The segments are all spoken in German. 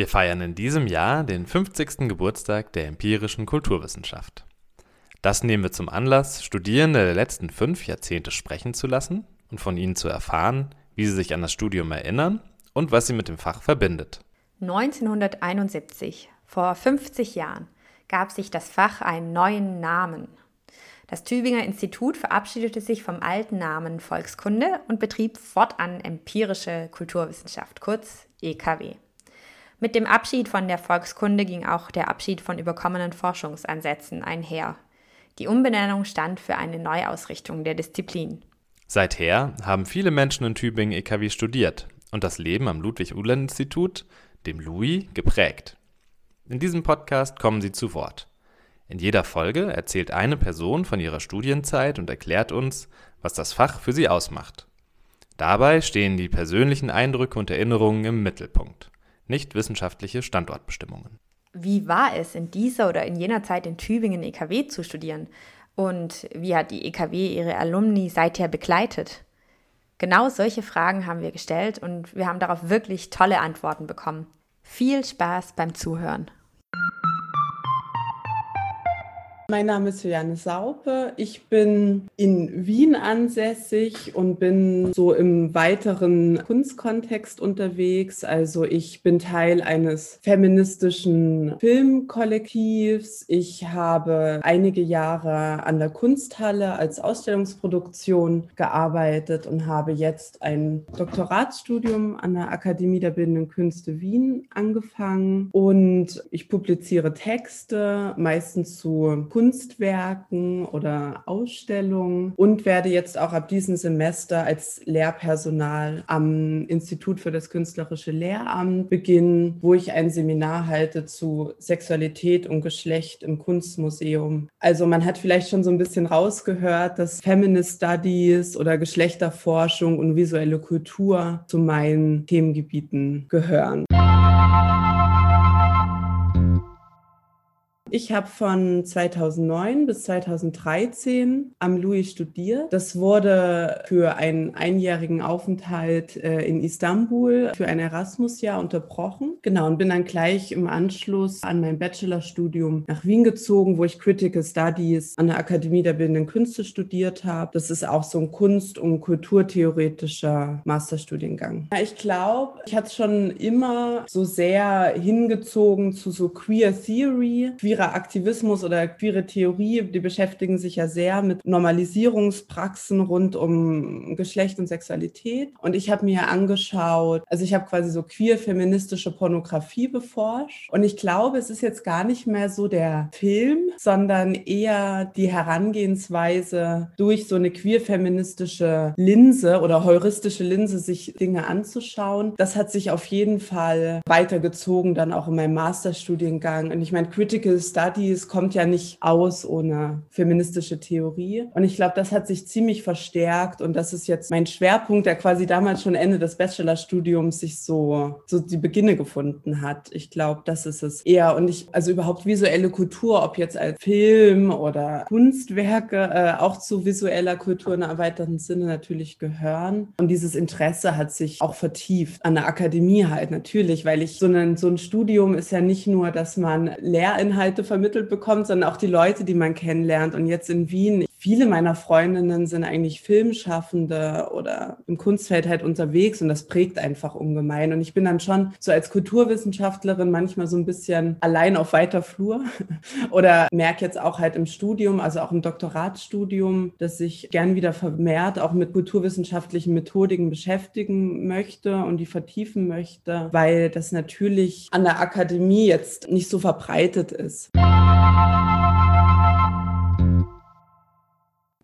Wir feiern in diesem Jahr den 50. Geburtstag der empirischen Kulturwissenschaft. Das nehmen wir zum Anlass, Studierende der letzten fünf Jahrzehnte sprechen zu lassen und von ihnen zu erfahren, wie sie sich an das Studium erinnern und was sie mit dem Fach verbindet. 1971, vor 50 Jahren, gab sich das Fach einen neuen Namen. Das Tübinger Institut verabschiedete sich vom alten Namen Volkskunde und betrieb fortan empirische Kulturwissenschaft, kurz EKW. Mit dem Abschied von der Volkskunde ging auch der Abschied von überkommenen Forschungsansätzen einher. Die Umbenennung stand für eine Neuausrichtung der Disziplin. Seither haben viele Menschen in Tübingen EKW studiert und das Leben am Ludwig-Uhland-Institut, dem LUI, geprägt. In diesem Podcast kommen sie zu Wort. In jeder Folge erzählt eine Person von ihrer Studienzeit und erklärt uns, was das Fach für sie ausmacht. Dabei stehen die persönlichen Eindrücke und Erinnerungen im Mittelpunkt nicht wissenschaftliche Standortbestimmungen. Wie war es in dieser oder in jener Zeit in Tübingen EKW zu studieren? Und wie hat die EKW ihre Alumni seither begleitet? Genau solche Fragen haben wir gestellt und wir haben darauf wirklich tolle Antworten bekommen. Viel Spaß beim Zuhören. Mein Name ist Juliane Saupe. Ich bin in Wien ansässig und bin so im weiteren Kunstkontext unterwegs. Also ich bin Teil eines feministischen Filmkollektivs. Ich habe einige Jahre an der Kunsthalle als Ausstellungsproduktion gearbeitet und habe jetzt ein Doktoratsstudium an der Akademie der Bildenden Künste Wien angefangen. Und ich publiziere Texte, meistens zu Kunst Kunstwerken oder Ausstellungen und werde jetzt auch ab diesem Semester als Lehrpersonal am Institut für das künstlerische Lehramt beginnen, wo ich ein Seminar halte zu Sexualität und Geschlecht im Kunstmuseum. Also man hat vielleicht schon so ein bisschen rausgehört, dass Feminist Studies oder Geschlechterforschung und visuelle Kultur zu meinen Themengebieten gehören. Ich habe von 2009 bis 2013 am Louis studiert. Das wurde für einen einjährigen Aufenthalt äh, in Istanbul für ein Erasmus-Jahr unterbrochen. Genau, und bin dann gleich im Anschluss an mein Bachelorstudium nach Wien gezogen, wo ich Critical Studies an der Akademie der Bildenden Künste studiert habe. Das ist auch so ein Kunst- und kulturtheoretischer Masterstudiengang. Ja, ich glaube, ich hatte schon immer so sehr hingezogen zu so Queer Theory, queer queerer Aktivismus oder queere Theorie, die beschäftigen sich ja sehr mit Normalisierungspraxen rund um Geschlecht und Sexualität. Und ich habe mir angeschaut, also ich habe quasi so queer-feministische Pornografie beforscht. Und ich glaube, es ist jetzt gar nicht mehr so der Film, sondern eher die Herangehensweise durch so eine queer-feministische Linse oder heuristische Linse, sich Dinge anzuschauen. Das hat sich auf jeden Fall weitergezogen, dann auch in meinem Masterstudiengang. Und ich meine, Critical Studies kommt ja nicht aus ohne feministische Theorie. Und ich glaube, das hat sich ziemlich verstärkt und das ist jetzt mein Schwerpunkt, der quasi damals schon Ende des Bachelorstudiums sich so, so die Beginne gefunden hat. Ich glaube, das ist es eher. Und ich, also überhaupt visuelle Kultur, ob jetzt als Film oder Kunstwerke, äh, auch zu visueller Kultur in einem erweiterten Sinne natürlich gehören. Und dieses Interesse hat sich auch vertieft an der Akademie halt natürlich, weil ich so ein, so ein Studium ist ja nicht nur, dass man Lehrinhalte Inhalte vermittelt bekommt, sondern auch die Leute, die man kennenlernt. Und jetzt in Wien, viele meiner Freundinnen sind eigentlich Filmschaffende oder im Kunstfeld halt unterwegs und das prägt einfach ungemein. Und ich bin dann schon so als Kulturwissenschaftlerin manchmal so ein bisschen allein auf weiter Flur oder merke jetzt auch halt im Studium, also auch im Doktoratsstudium, dass ich gern wieder vermehrt auch mit kulturwissenschaftlichen Methodiken beschäftigen möchte und die vertiefen möchte, weil das natürlich an der Akademie jetzt nicht so verbreitet ist.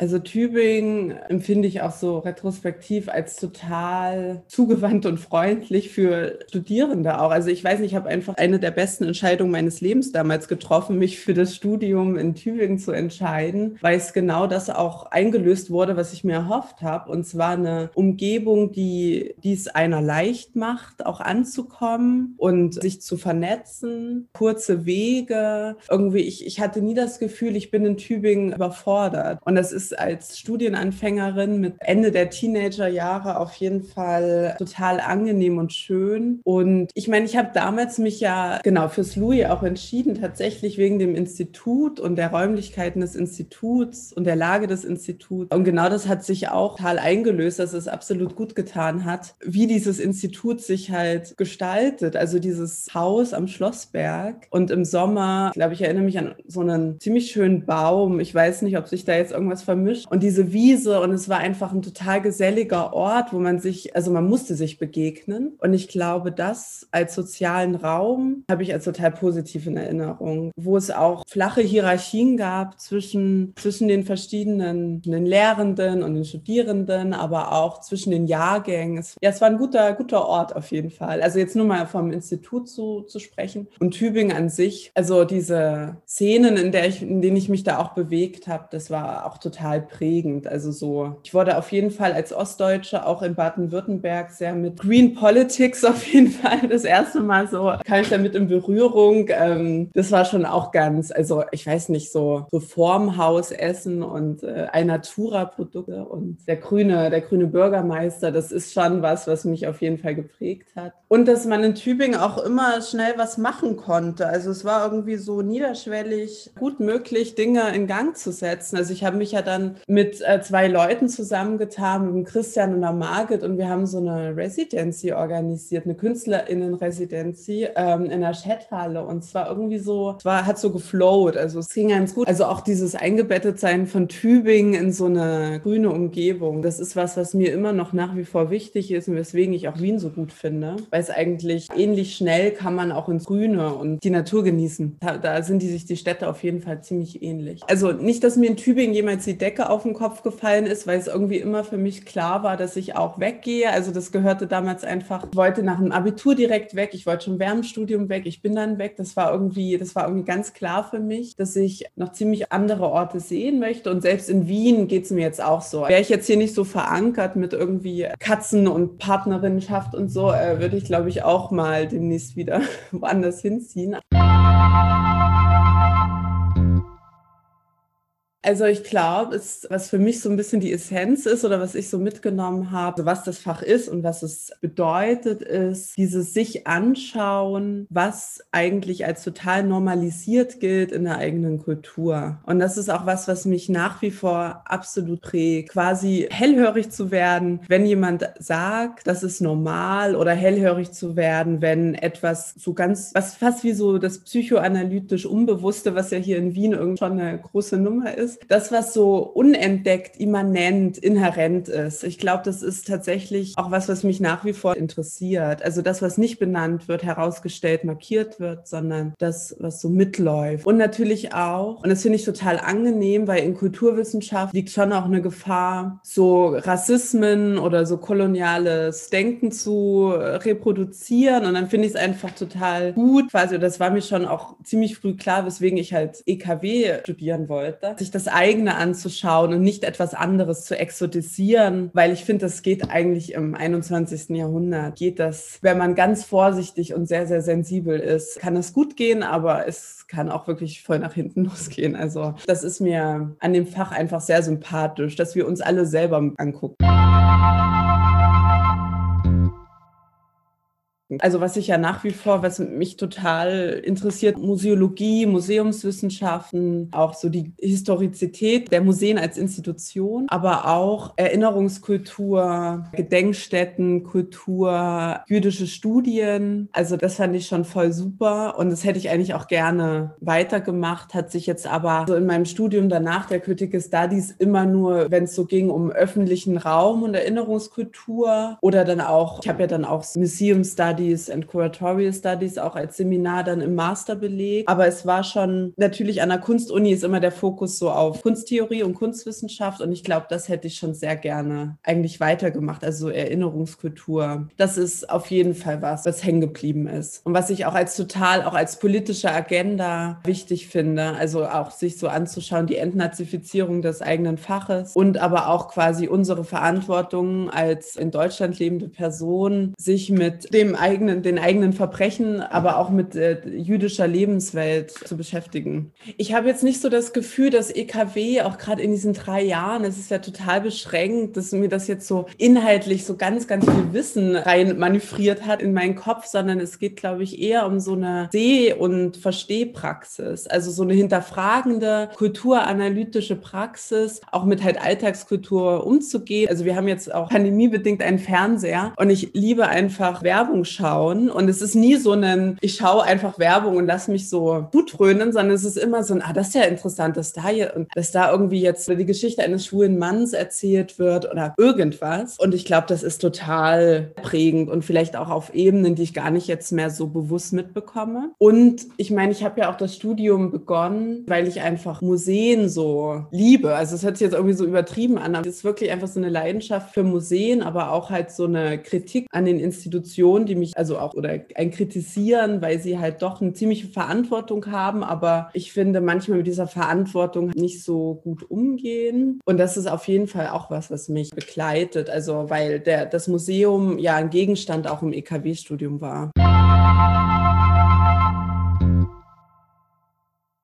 Also Tübingen empfinde ich auch so retrospektiv als total zugewandt und freundlich für Studierende auch. Also ich weiß nicht, ich habe einfach eine der besten Entscheidungen meines Lebens damals getroffen, mich für das Studium in Tübingen zu entscheiden, weil es genau das auch eingelöst wurde, was ich mir erhofft habe. Und zwar eine Umgebung, die dies einer leicht macht, auch anzukommen und sich zu vernetzen, kurze Wege. Irgendwie, ich, ich hatte nie das Gefühl, ich bin in Tübingen überfordert. Und das ist als Studienanfängerin mit Ende der Teenagerjahre auf jeden Fall total angenehm und schön. Und ich meine, ich habe damals mich ja genau fürs Louis auch entschieden, tatsächlich wegen dem Institut und der Räumlichkeiten des Instituts und der Lage des Instituts. Und genau das hat sich auch total eingelöst, dass es absolut gut getan hat, wie dieses Institut sich halt gestaltet. Also dieses Haus am Schlossberg und im Sommer, glaube ich, erinnere mich an so einen ziemlich schönen Baum. Ich weiß nicht, ob sich da jetzt irgendwas vermischt. Und diese Wiese und es war einfach ein total geselliger Ort, wo man sich, also man musste sich begegnen. Und ich glaube, das als sozialen Raum habe ich als total positiv in Erinnerung, wo es auch flache Hierarchien gab zwischen, zwischen den verschiedenen den Lehrenden und den Studierenden, aber auch zwischen den Jahrgängen. Es, ja, es war ein guter, guter Ort auf jeden Fall. Also jetzt nur mal vom Institut zu, zu sprechen und Tübingen an sich. Also diese Szenen, in, der ich, in denen ich mich da auch bewegt habe, das war auch total prägend. Also so, ich wurde auf jeden Fall als Ostdeutsche auch in Baden-Württemberg sehr mit Green Politics auf jeden Fall das erste Mal so kam ich damit in Berührung. Ähm, das war schon auch ganz, also ich weiß nicht, so, so Formhaus essen und äh, Alnatura-Produkte und der grüne, der grüne Bürgermeister, das ist schon was, was mich auf jeden Fall geprägt hat. Und dass man in Tübingen auch immer schnell was machen konnte. Also es war irgendwie so niederschwellig gut möglich, Dinge in Gang zu setzen. Also ich habe mich ja dann mit äh, zwei Leuten zusammengetan, mit Christian und der Margit und wir haben so eine Residency organisiert, eine KünstlerInnen-Residency ähm, in der Chathalle und zwar irgendwie so, es war, hat so geflowt, also es ging ganz gut. Also auch dieses Eingebettetsein von Tübingen in so eine grüne Umgebung, das ist was, was mir immer noch nach wie vor wichtig ist und weswegen ich auch Wien so gut finde, weil es eigentlich ähnlich schnell kann man auch ins Grüne und die Natur genießen. Da, da sind die sich die Städte auf jeden Fall ziemlich ähnlich. Also nicht, dass mir in Tübingen jemals die Decke auf den Kopf gefallen ist, weil es irgendwie immer für mich klar war, dass ich auch weggehe. Also das gehörte damals einfach, ich wollte nach dem Abitur direkt weg, ich wollte schon während dem Studium weg, ich bin dann weg. Das war irgendwie, das war irgendwie ganz klar für mich, dass ich noch ziemlich andere Orte sehen möchte. Und selbst in Wien geht es mir jetzt auch so. Wäre ich jetzt hier nicht so verankert mit irgendwie Katzen und Partnerinnenschaft und so, äh, würde ich, glaube ich, auch mal demnächst wieder woanders hinziehen. Also ich glaube, was für mich so ein bisschen die Essenz ist oder was ich so mitgenommen habe, was das Fach ist und was es bedeutet, ist dieses sich anschauen, was eigentlich als total normalisiert gilt in der eigenen Kultur. Und das ist auch was, was mich nach wie vor absolut prägt, quasi hellhörig zu werden, wenn jemand sagt, das ist normal oder hellhörig zu werden, wenn etwas so ganz, was fast wie so das psychoanalytisch Unbewusste, was ja hier in Wien irgendwie schon eine große Nummer ist, ist das, was so unentdeckt, immanent, inhärent ist. Ich glaube, das ist tatsächlich auch was, was mich nach wie vor interessiert. Also das, was nicht benannt wird, herausgestellt, markiert wird, sondern das, was so mitläuft. Und natürlich auch, und das finde ich total angenehm, weil in Kulturwissenschaft liegt schon auch eine Gefahr, so Rassismen oder so koloniales Denken zu reproduzieren. Und dann finde ich es einfach total gut, quasi, das war mir schon auch ziemlich früh klar, weswegen ich halt EKW studieren wollte, sich das das eigene anzuschauen und nicht etwas anderes zu exotisieren, weil ich finde, das geht eigentlich im 21. Jahrhundert. Geht das, wenn man ganz vorsichtig und sehr, sehr sensibel ist, kann es gut gehen, aber es kann auch wirklich voll nach hinten losgehen. Also das ist mir an dem Fach einfach sehr sympathisch, dass wir uns alle selber angucken. Also was ich ja nach wie vor, was mich total interessiert, Museologie, Museumswissenschaften, auch so die Historizität der Museen als Institution, aber auch Erinnerungskultur, Gedenkstätten, Kultur, jüdische Studien. Also das fand ich schon voll super und das hätte ich eigentlich auch gerne weitergemacht, hat sich jetzt aber so in meinem Studium danach der Critical Studies immer nur, wenn es so ging um öffentlichen Raum und Erinnerungskultur oder dann auch, ich habe ja dann auch Museum Studies Studies and Curatorial Studies auch als Seminar dann im Master belegt. Aber es war schon natürlich an der Kunstuni ist immer der Fokus so auf Kunsttheorie und Kunstwissenschaft und ich glaube, das hätte ich schon sehr gerne eigentlich weitergemacht. Also Erinnerungskultur. Das ist auf jeden Fall was, was hängen geblieben ist und was ich auch als total, auch als politische Agenda wichtig finde. Also auch sich so anzuschauen, die Entnazifizierung des eigenen Faches und aber auch quasi unsere Verantwortung als in Deutschland lebende Person, sich mit dem eigenen eigenen, den eigenen Verbrechen, aber auch mit äh, jüdischer Lebenswelt zu beschäftigen. Ich habe jetzt nicht so das Gefühl, dass EKW auch gerade in diesen drei Jahren, es ist ja total beschränkt, dass mir das jetzt so inhaltlich so ganz, ganz viel Wissen rein manövriert hat in meinen Kopf, sondern es geht, glaube ich, eher um so eine Seh- und Verstehpraxis, also so eine hinterfragende, kulturanalytische Praxis, auch mit halt Alltagskultur umzugehen. Also wir haben jetzt auch pandemiebedingt einen Fernseher und ich liebe einfach Werbung schauen und es ist nie so ein, ich schaue einfach Werbung und lass mich so gut dröhnen, sondern es ist immer so ein, ah, das ist ja interessant, dass da hier dass da irgendwie jetzt die Geschichte eines schwulen Manns erzählt wird oder irgendwas. Und ich glaube, das ist total prägend und vielleicht auch auf Ebenen, die ich gar nicht jetzt mehr so bewusst mitbekomme. Und ich meine, ich habe ja auch das Studium begonnen, weil ich einfach Museen so liebe. Also es hört sich jetzt irgendwie so übertrieben an, aber es ist wirklich einfach so eine Leidenschaft für Museen, aber auch halt so eine Kritik an den Institutionen, die mich also auch oder ein Kritisieren, weil sie halt doch eine ziemliche Verantwortung haben, aber ich finde manchmal mit dieser Verantwortung nicht so gut umgehen. Und das ist auf jeden Fall auch was, was mich begleitet. Also weil der, das Museum ja ein Gegenstand auch im EKW-Studium war.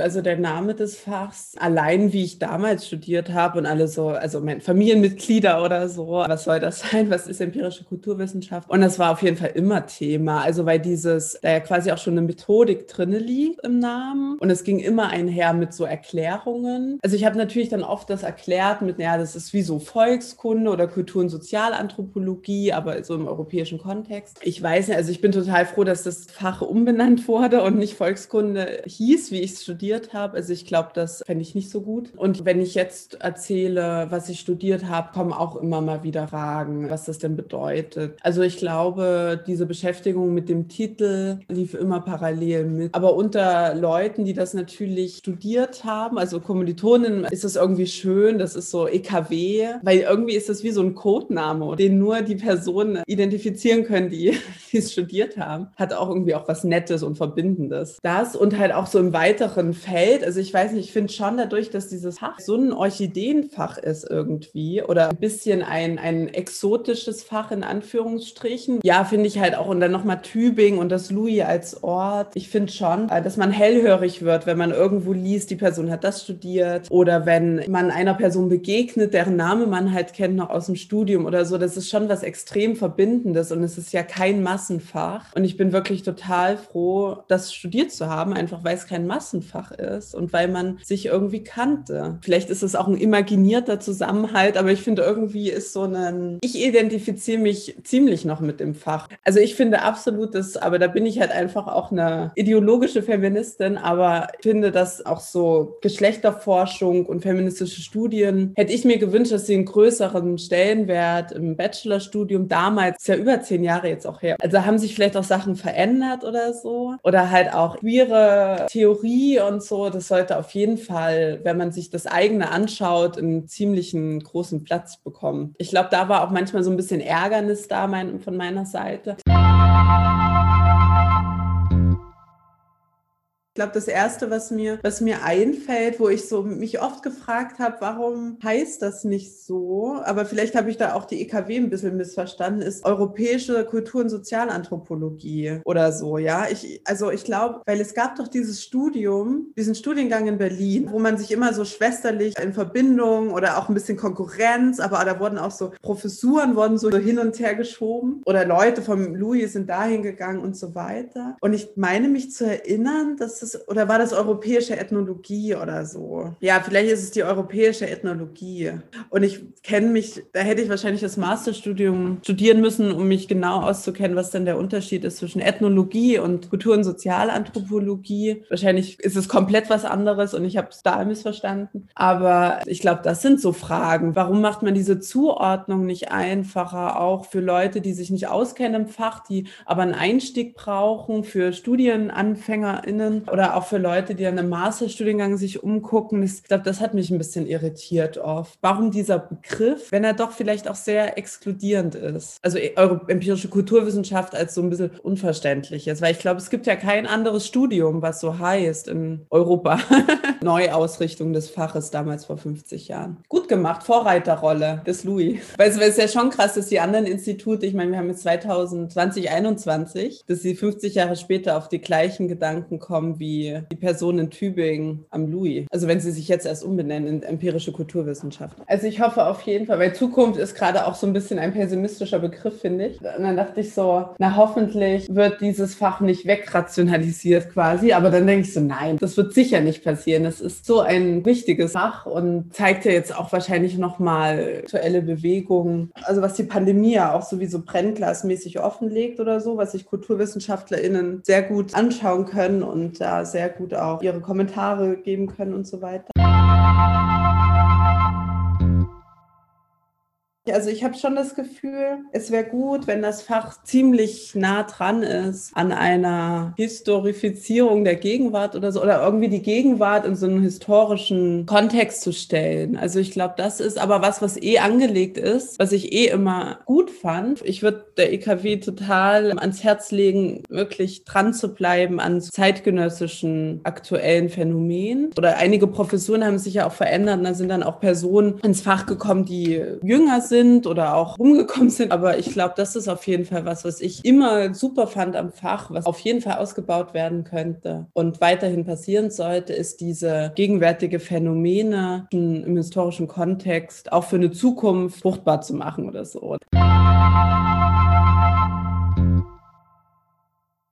Also der Name des Fachs, allein wie ich damals studiert habe und alle so, also meine Familienmitglieder oder so, was soll das sein? Was ist empirische Kulturwissenschaft? Und das war auf jeden Fall immer Thema. Also weil dieses, da ja quasi auch schon eine Methodik drinne liegt im Namen und es ging immer einher mit so Erklärungen. Also ich habe natürlich dann oft das erklärt mit, naja, das ist wie so Volkskunde oder Kultur- und Sozialanthropologie, aber so im europäischen Kontext. Ich weiß nicht, also ich bin total froh, dass das Fach umbenannt wurde und nicht Volkskunde hieß, wie ich es studiert studiert habe. Also ich glaube, das fände ich nicht so gut. Und wenn ich jetzt erzähle, was ich studiert habe, kommen auch immer mal wieder Fragen, was das denn bedeutet. Also ich glaube, diese Beschäftigung mit dem Titel lief immer parallel mit. Aber unter Leuten, die das natürlich studiert haben, also Kommilitonen, ist das irgendwie schön. Das ist so EKW, weil irgendwie ist das wie so ein Codename, den nur die Personen identifizieren können, die, die es studiert haben. Hat auch irgendwie auch was Nettes und Verbindendes. Das und halt auch so im weiteren Feld. Also ich weiß nicht, ich finde schon dadurch, dass dieses Fach so ein Orchideenfach ist irgendwie oder ein bisschen ein, ein exotisches Fach in Anführungsstrichen. Ja, finde ich halt auch. Und dann nochmal Tübingen und das Louis als Ort. Ich finde schon, äh, dass man hellhörig wird, wenn man irgendwo liest, die Person hat das studiert oder wenn man einer Person begegnet, deren Name man halt kennt noch aus dem Studium oder so. Das ist schon was extrem Verbindendes und es ist ja kein Massenfach. Und ich bin wirklich total froh, das studiert zu haben, einfach weil es kein Massenfach ist und weil man sich irgendwie kannte. Vielleicht ist es auch ein imaginierter Zusammenhalt, aber ich finde irgendwie ist so ein, ich identifiziere mich ziemlich noch mit dem Fach. Also ich finde absolut das, aber da bin ich halt einfach auch eine ideologische Feministin, aber ich finde, dass auch so Geschlechterforschung und feministische Studien, hätte ich mir gewünscht, dass sie einen größeren Stellenwert im Bachelorstudium damals, ist ja über zehn Jahre jetzt auch her. Also haben sich vielleicht auch Sachen verändert oder so. Oder halt auch queere Theorie und so, das sollte auf jeden Fall, wenn man sich das eigene anschaut, einen ziemlichen großen Platz bekommen. Ich glaube, da war auch manchmal so ein bisschen Ärgernis da mein, von meiner Seite. Glaube, das erste, was mir, was mir einfällt, wo ich so mich oft gefragt habe, warum heißt das nicht so? Aber vielleicht habe ich da auch die EKW ein bisschen missverstanden, ist europäische Kultur- und Sozialanthropologie oder so, ja. Ich, also ich glaube, weil es gab doch dieses Studium, diesen Studiengang in Berlin, wo man sich immer so schwesterlich in Verbindung oder auch ein bisschen Konkurrenz, aber da wurden auch so Professuren wurden so hin und her geschoben oder Leute vom Louis sind dahin gegangen und so weiter. Und ich meine mich zu erinnern, dass es das, oder war das europäische Ethnologie oder so? Ja, vielleicht ist es die europäische Ethnologie. Und ich kenne mich, da hätte ich wahrscheinlich das Masterstudium studieren müssen, um mich genau auszukennen, was denn der Unterschied ist zwischen Ethnologie und Kultur- und Sozialanthropologie. Wahrscheinlich ist es komplett was anderes und ich habe es da missverstanden. Aber ich glaube, das sind so Fragen. Warum macht man diese Zuordnung nicht einfacher, auch für Leute, die sich nicht auskennen im Fach, die aber einen Einstieg brauchen, für StudienanfängerInnen? Oder auch für Leute, die an einem Masterstudiengang sich umgucken. Ich glaube, das hat mich ein bisschen irritiert oft. Warum dieser Begriff, wenn er doch vielleicht auch sehr exkludierend ist? Also e, eure empirische Kulturwissenschaft als so ein bisschen unverständlich ist. Weil ich glaube, es gibt ja kein anderes Studium, was so heißt in Europa. Neuausrichtung des Faches damals vor 50 Jahren. Gut gemacht, Vorreiterrolle des Louis. Weil es ist ja schon krass, dass die anderen Institute, ich meine, wir haben jetzt 2020, 2021, dass sie 50 Jahre später auf die gleichen Gedanken kommen wie die Person in Tübingen am Louis. Also wenn sie sich jetzt erst umbenennen in empirische Kulturwissenschaft. Also ich hoffe auf jeden Fall, weil Zukunft ist gerade auch so ein bisschen ein pessimistischer Begriff, finde ich. Und dann dachte ich so, na hoffentlich wird dieses Fach nicht wegrationalisiert quasi. Aber dann denke ich so, nein, das wird sicher nicht passieren. Es ist so ein wichtiges Fach und zeigt ja jetzt auch wahrscheinlich nochmal aktuelle Bewegungen. Also was die Pandemie ja auch sowieso brennglasmäßig offenlegt oder so, was sich KulturwissenschaftlerInnen sehr gut anschauen können und da sehr gut auch ihre Kommentare geben können und so weiter. Also ich habe schon das Gefühl, es wäre gut, wenn das Fach ziemlich nah dran ist an einer Historifizierung der Gegenwart oder so, oder irgendwie die Gegenwart in so einen historischen Kontext zu stellen. Also ich glaube, das ist aber was, was eh angelegt ist, was ich eh immer gut fand. Ich würde der EKW total ans Herz legen, wirklich dran zu bleiben an zeitgenössischen aktuellen Phänomenen. Oder einige Professuren haben sich ja auch verändert. Und da sind dann auch Personen ins Fach gekommen, die jünger sind sind oder auch rumgekommen sind. Aber ich glaube, das ist auf jeden Fall was, was ich immer super fand am Fach, was auf jeden Fall ausgebaut werden könnte und weiterhin passieren sollte, ist diese gegenwärtige Phänomene im historischen Kontext auch für eine Zukunft fruchtbar zu machen oder so.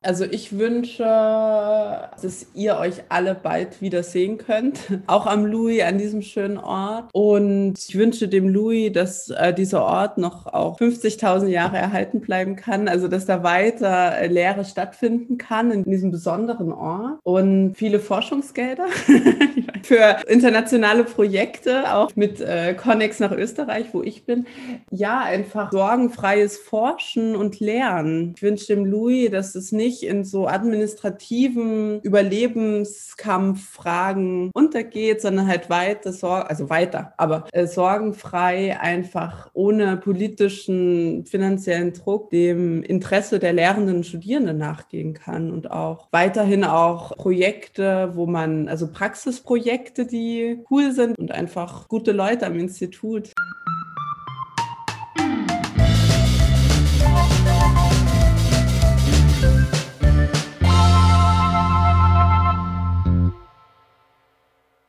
Also ich wünsche, dass ihr euch alle bald wieder sehen könnt, auch am Louis, an diesem schönen Ort. Und ich wünsche dem Louis, dass äh, dieser Ort noch auch 50.000 Jahre erhalten bleiben kann, also dass da weiter äh, Lehre stattfinden kann in diesem besonderen Ort. Und viele Forschungsgelder für internationale Projekte, auch mit äh, Connex nach Österreich, wo ich bin. Ja, einfach sorgenfreies Forschen und Lernen. Ich wünsche dem Louis, dass es nicht in so administrativen Überlebenskampffragen untergeht, sondern halt weiter, also weiter, aber äh, sorgenfrei einfach ohne politischen, finanziellen Druck dem Interesse der Lehrenden und Studierenden nachgehen kann und auch weiterhin auch Projekte, wo man, also Praxisprojekte, die cool sind und einfach gute Leute am Institut.